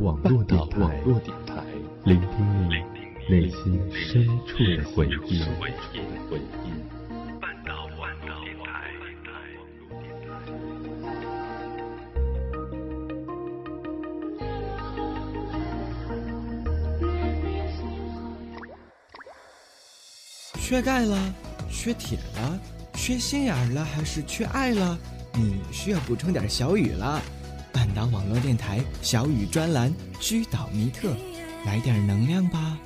网络电台，聆听你内心深处的回忆。半岛网络电台。缺钙了，缺铁了，缺心眼了，还是缺爱了？你需要补充点小雨了。半岛网络电台小雨专栏居岛迷特，来点能量吧。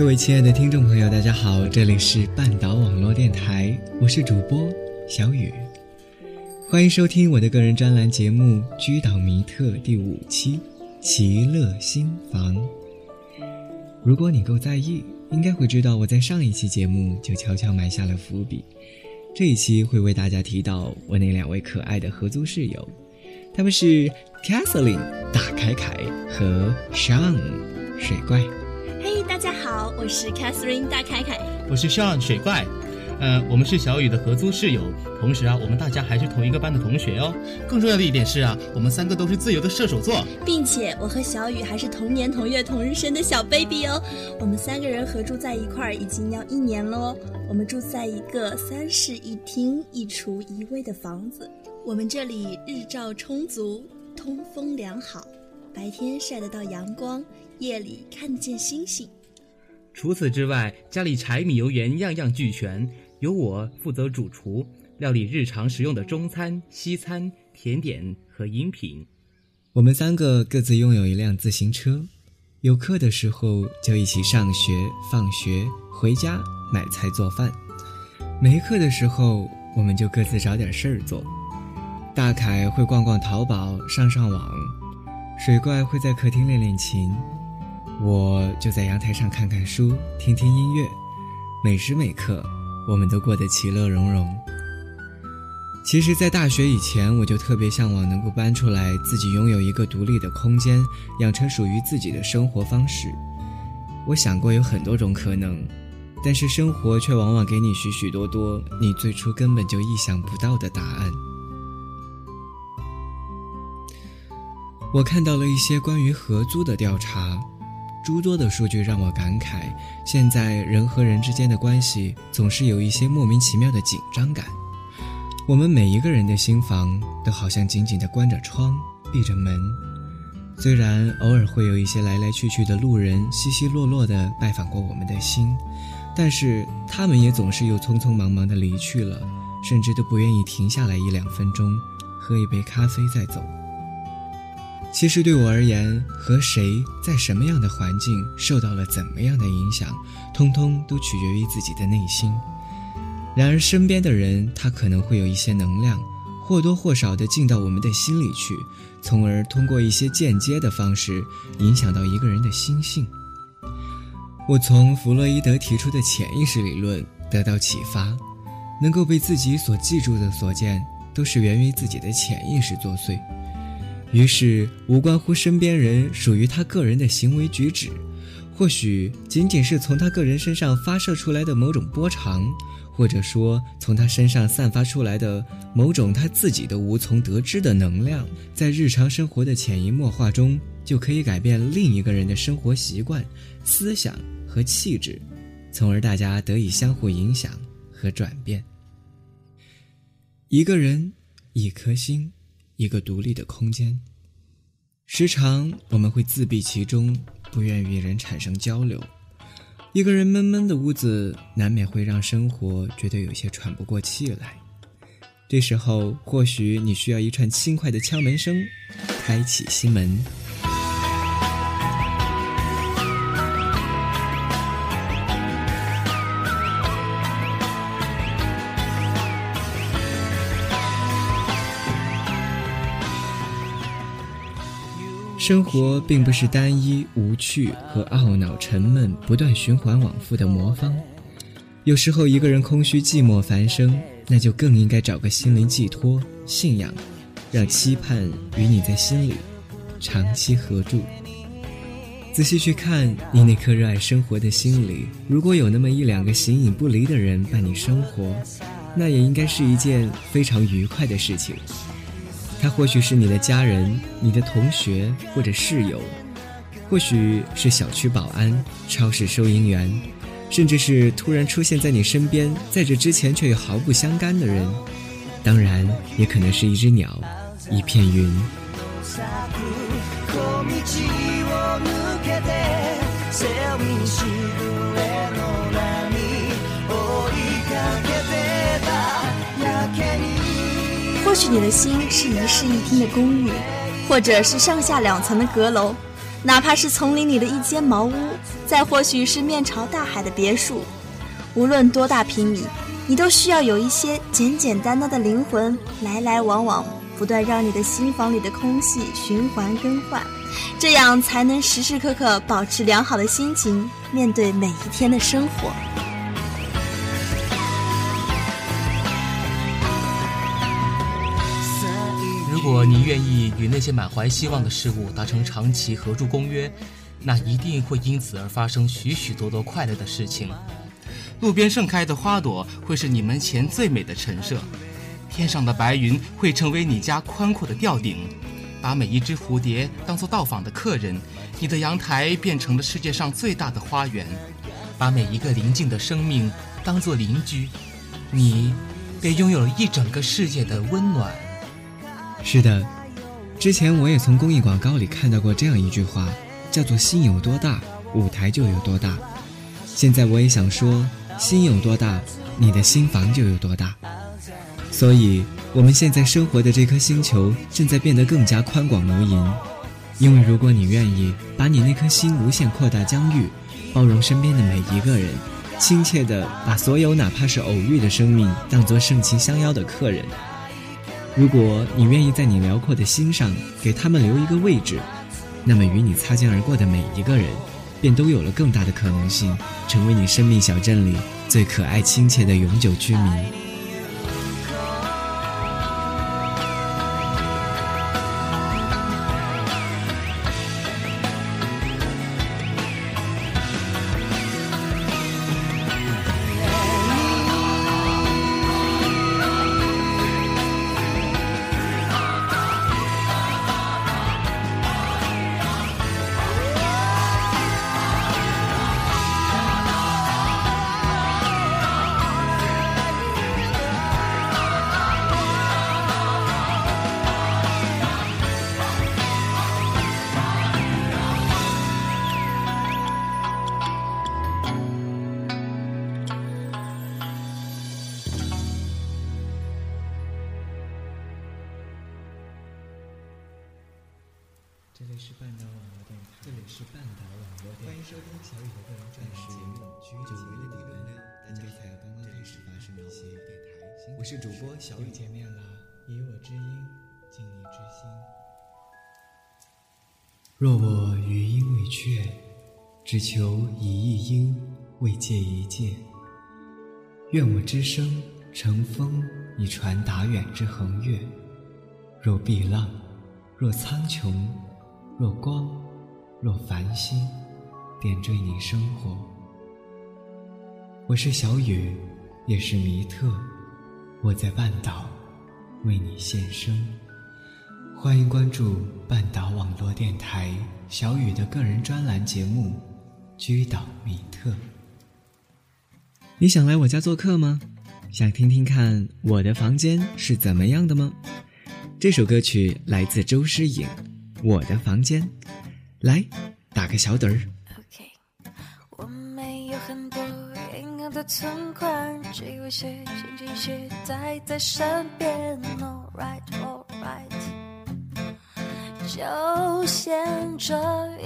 各位亲爱的听众朋友，大家好，这里是半岛网络电台，我是主播小雨，欢迎收听我的个人专栏节目《居岛迷特》第五期《奇乐新房》。如果你够在意，应该会知道我在上一期节目就悄悄埋下了伏笔，这一期会为大家提到我那两位可爱的合租室友，他们是 Kathleen 大凯凯和 Sean 水怪。嘿大家好，我是 Catherine 大凯凯。我是 Sean 水怪，呃，我们是小雨的合租室友，同时啊，我们大家还是同一个班的同学哦。更重要的一点是啊，我们三个都是自由的射手座。并且我和小雨还是同年同月同日生的小 baby 哦。我们三个人合住在一块儿已经要一年了哦。我们住在一个三室一厅一厨一卫的房子。我们这里日照充足，通风良好，白天晒得到阳光，夜里看得见星星。除此之外，家里柴米油盐样样俱全，由我负责主厨，料理日常食用的中餐、西餐、甜点和饮品。我们三个各自拥有一辆自行车，有课的时候就一起上学、放学、回家买菜做饭；没课的时候，我们就各自找点事儿做。大凯会逛逛淘宝、上上网，水怪会在客厅练练琴，我就在阳台上看看书、听听音乐。每时每刻，我们都过得其乐融融。其实，在大学以前，我就特别向往能够搬出来，自己拥有一个独立的空间，养成属于自己的生活方式。我想过有很多种可能，但是生活却往往给你许许多多你最初根本就意想不到的答案。我看到了一些关于合租的调查，诸多的数据让我感慨，现在人和人之间的关系总是有一些莫名其妙的紧张感。我们每一个人的心房都好像紧紧地关着窗，闭着门。虽然偶尔会有一些来来去去的路人稀稀落落地拜访过我们的心，但是他们也总是又匆匆忙忙地离去了，甚至都不愿意停下来一两分钟，喝一杯咖啡再走。其实对我而言，和谁在什么样的环境受到了怎么样的影响，通通都取决于自己的内心。然而，身边的人他可能会有一些能量，或多或少的进到我们的心里去，从而通过一些间接的方式影响到一个人的心性。我从弗洛伊德提出的潜意识理论得到启发，能够被自己所记住的所见，都是源于自己的潜意识作祟。于是，无关乎身边人属于他个人的行为举止，或许仅仅是从他个人身上发射出来的某种波长，或者说从他身上散发出来的某种他自己都无从得知的能量，在日常生活的潜移默化中，就可以改变另一个人的生活习惯、思想和气质，从而大家得以相互影响和转变。一个人，一颗心。一个独立的空间。时常我们会自闭其中，不愿与人产生交流。一个人闷闷的屋子，难免会让生活觉得有些喘不过气来。这时候，或许你需要一串轻快的敲门声，开启心门。生活并不是单一、无趣和懊恼、沉闷、不断循环往复的魔方。有时候，一个人空虚、寂寞、繁生，那就更应该找个心灵寄托、信仰，让期盼与你在心里长期合住。仔细去看你那颗热爱生活的心里，如果有那么一两个形影不离的人伴你生活，那也应该是一件非常愉快的事情。他或许是你的家人、你的同学或者室友，或许是小区保安、超市收银员，甚至是突然出现在你身边，在这之前却又毫不相干的人。当然，也可能是一只鸟，一片云。或许你的心是一室一厅的公寓，或者是上下两层的阁楼，哪怕是丛林里的一间茅屋，再或许是面朝大海的别墅。无论多大平米，你都需要有一些简简单单的灵魂，来来往往，不断让你的心房里的空气循环更换，这样才能时时刻刻保持良好的心情，面对每一天的生活。如果你愿意与那些满怀希望的事物达成长期合住公约，那一定会因此而发生许许多多快乐的事情。路边盛开的花朵会是你门前最美的陈设，天上的白云会成为你家宽阔的吊顶，把每一只蝴蝶当做到访的客人，你的阳台变成了世界上最大的花园，把每一个宁静的生命当做邻居，你便拥有了一整个世界的温暖。是的，之前我也从公益广告里看到过这样一句话，叫做“心有多大，舞台就有多大”。现在我也想说，心有多大，你的心房就有多大。所以，我们现在生活的这颗星球正在变得更加宽广无垠。因为如果你愿意把你那颗心无限扩大疆域，包容身边的每一个人，亲切地把所有哪怕是偶遇的生命当作盛情相邀的客人。如果你愿意在你辽阔的心上给他们留一个位置，那么与你擦肩而过的每一个人，便都有了更大的可能性，成为你生命小镇里最可爱、亲切的永久居民。我是主播小雨，见面了，以我之音敬你之心。若我余音未却，只求以一音未借一借。愿我之声乘风以传达远之横越。若碧浪，若苍穹。若光，若繁星，点缀你生活。我是小雨，也是弥特，我在半岛为你献声。欢迎关注半岛网络电台小雨的个人专栏节目《居岛弥特》。你想来我家做客吗？想听听看我的房间是怎么样的吗？这首歌曲来自周诗颖。我的房间，来打个小盹儿。的存款，只有些紧紧携带在身边。Alright, alright，就先这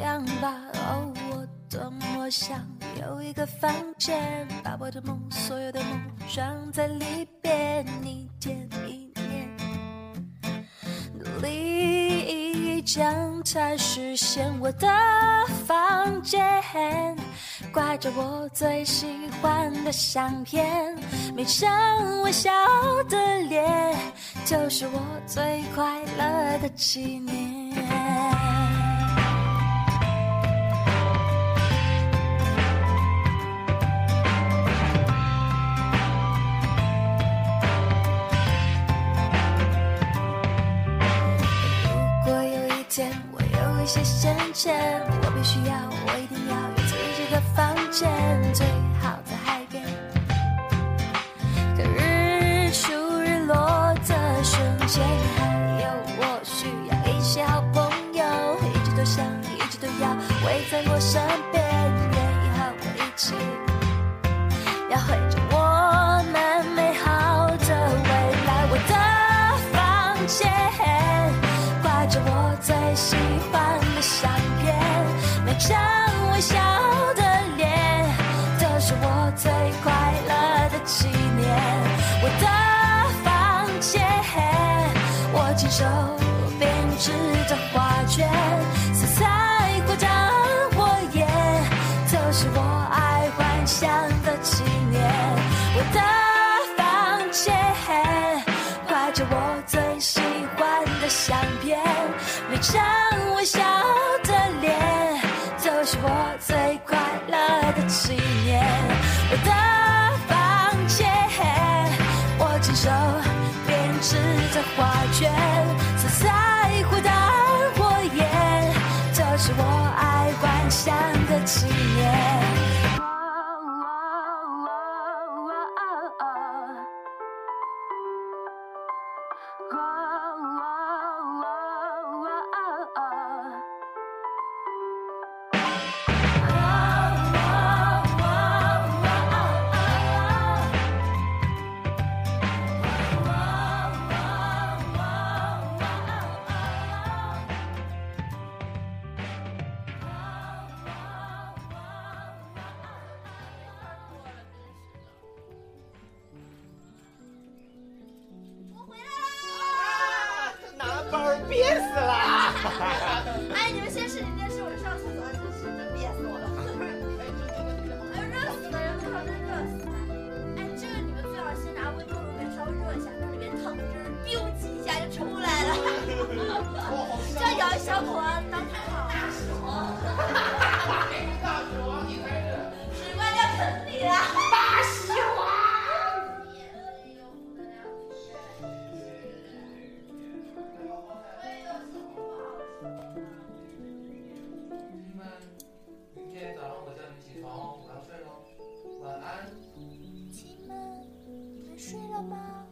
样吧。哦，我多么想有一个房间，把我的梦，所有的梦装在里边，一天一年，努力将它实现。我的房间。挂着我最喜欢的相片，每张微笑的脸，就是我最快乐的纪念。前我必须要我一定要有自己的房间。是我最快乐的纪念我的 Yeah. 睡了吗？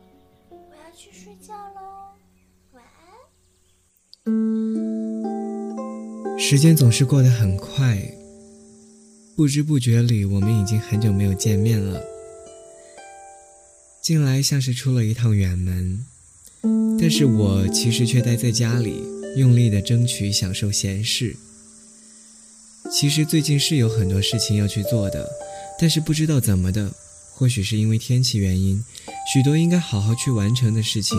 我要去睡觉喽，晚安。时间总是过得很快，不知不觉里，我们已经很久没有见面了。进来像是出了一趟远门，但是我其实却待在家里，用力的争取享受闲事。其实最近是有很多事情要去做的，但是不知道怎么的，或许是因为天气原因，许多应该好好去完成的事情，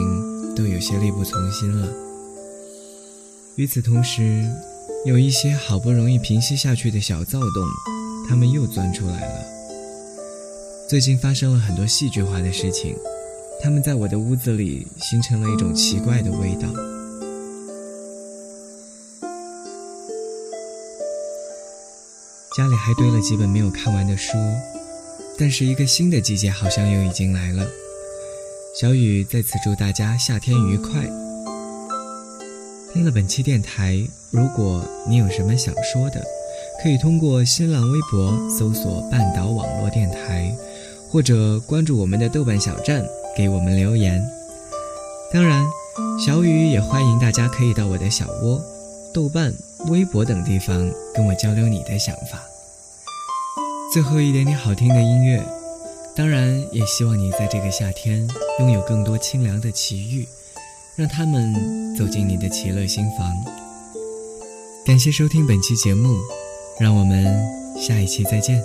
都有些力不从心了。与此同时，有一些好不容易平息下去的小躁动，他们又钻出来了。最近发生了很多戏剧化的事情，他们在我的屋子里形成了一种奇怪的味道。家里还堆了几本没有看完的书，但是一个新的季节好像又已经来了。小雨在此祝大家夏天愉快。听了本期电台，如果你有什么想说的，可以通过新浪微博搜索“半岛网络电台”，或者关注我们的豆瓣小站给我们留言。当然，小雨也欢迎大家可以到我的小窝、豆瓣、微博等地方跟我交流你的想法。最后一点点好听的音乐，当然，也希望你在这个夏天拥有更多清凉的奇遇，让他们走进你的奇乐心房。感谢收听本期节目，让我们下一期再见。